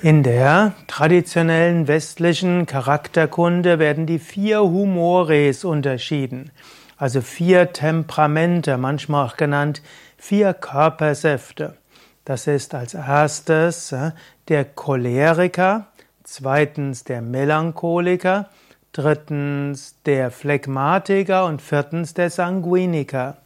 In der traditionellen westlichen Charakterkunde werden die vier Humores unterschieden, also vier Temperamente, manchmal auch genannt vier Körpersäfte. Das ist als erstes äh, der Choleriker, zweitens der Melancholiker, drittens der Phlegmatiker und viertens der Sanguiniker.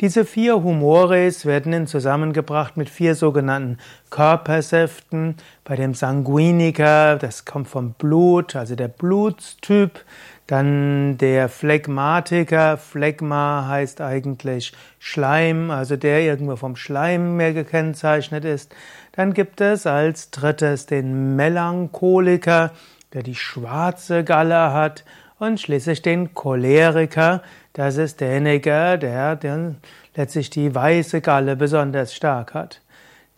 Diese vier Humores werden zusammengebracht mit vier sogenannten Körpersäften. Bei dem Sanguiniker, das kommt vom Blut, also der Blutstyp. Dann der Phlegmatiker. Phlegma heißt eigentlich Schleim, also der irgendwo vom Schleim mehr gekennzeichnet ist. Dann gibt es als drittes den Melancholiker, der die schwarze Galle hat. Und schließlich den Choleriker, das ist derjenige, der, der letztlich die weiße Galle besonders stark hat.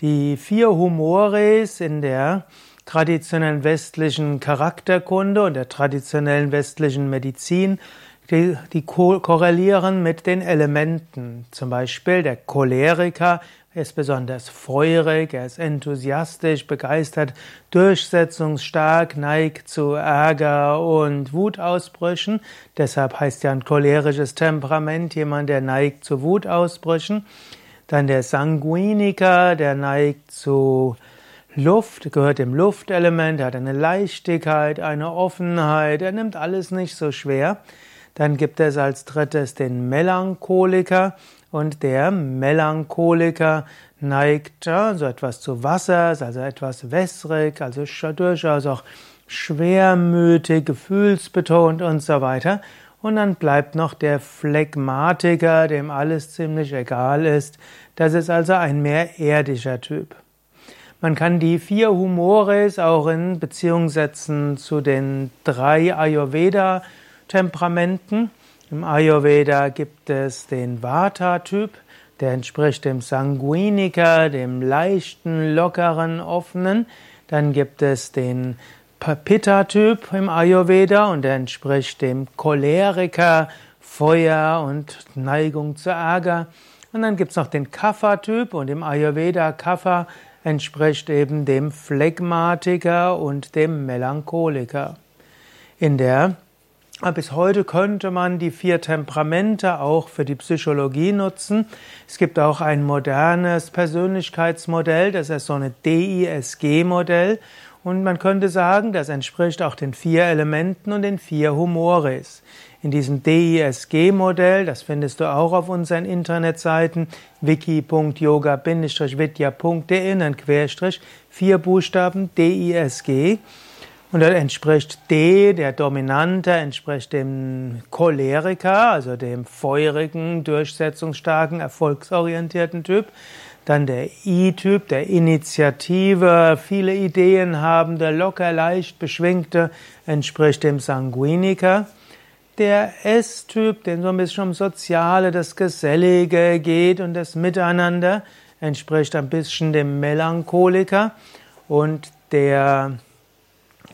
Die vier Humores in der traditionellen westlichen Charakterkunde und der traditionellen westlichen Medizin, die, die korrelieren mit den Elementen. Zum Beispiel der Choleriker er ist besonders feurig, er ist enthusiastisch, begeistert, durchsetzungsstark, neigt zu Ärger und Wutausbrüchen. Deshalb heißt ja ein cholerisches Temperament jemand, der neigt zu Wutausbrüchen. Dann der Sanguiniker, der neigt zu Luft, gehört dem Luftelement, hat eine Leichtigkeit, eine Offenheit, er nimmt alles nicht so schwer. Dann gibt es als drittes den Melancholiker und der Melancholiker neigt ja, so etwas zu Wasser, also etwas wässrig, also durchaus auch schwermütig, gefühlsbetont und so weiter. Und dann bleibt noch der Phlegmatiker, dem alles ziemlich egal ist. Das ist also ein mehr erdischer Typ. Man kann die vier Humores auch in Beziehung setzen zu den drei Ayurveda-Temperamenten. Im Ayurveda gibt es den Vata-Typ, der entspricht dem Sanguiniker, dem leichten, lockeren, offenen. Dann gibt es den Pitta-Typ im Ayurveda und der entspricht dem Choleriker, Feuer und Neigung zu Ärger. Und dann gibt es noch den Kapha-Typ und im Ayurveda Kapha entspricht eben dem Phlegmatiker und dem Melancholiker. In der bis heute könnte man die vier Temperamente auch für die Psychologie nutzen. Es gibt auch ein modernes Persönlichkeitsmodell, das ist so ein DISG-Modell. Und man könnte sagen, das entspricht auch den vier Elementen und den vier Humores. In diesem DISG-Modell, das findest du auch auf unseren Internetseiten wiki.yoga-vidya.de, in Querstrich, vier Buchstaben DISG. Und dann entspricht D, der Dominante, entspricht dem Choleriker, also dem feurigen, durchsetzungsstarken, erfolgsorientierten Typ. Dann der I-Typ, der Initiative, viele Ideen habende, locker, leicht beschwingte, entspricht dem Sanguiniker. Der S-Typ, den so ein bisschen um Soziale, das Gesellige geht und das Miteinander, entspricht ein bisschen dem Melancholiker. Und der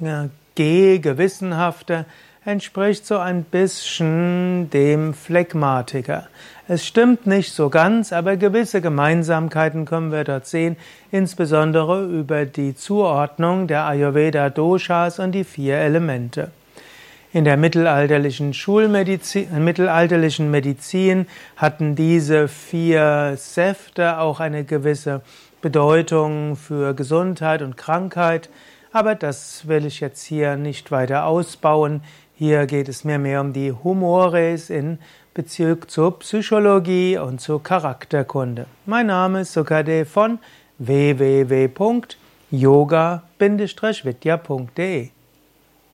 ja, gewissenhafte, entspricht so ein bisschen dem Phlegmatiker. Es stimmt nicht so ganz, aber gewisse Gemeinsamkeiten können wir dort sehen, insbesondere über die Zuordnung der Ayurveda Doshas und die vier Elemente. In der mittelalterlichen Schulmedizin, mittelalterlichen Medizin hatten diese vier Säfte auch eine gewisse Bedeutung für Gesundheit und Krankheit. Aber das will ich jetzt hier nicht weiter ausbauen. Hier geht es mir mehr um die Humores in Bezug zur Psychologie und zur Charakterkunde. Mein Name ist Sukade von www.yoga-vidya.de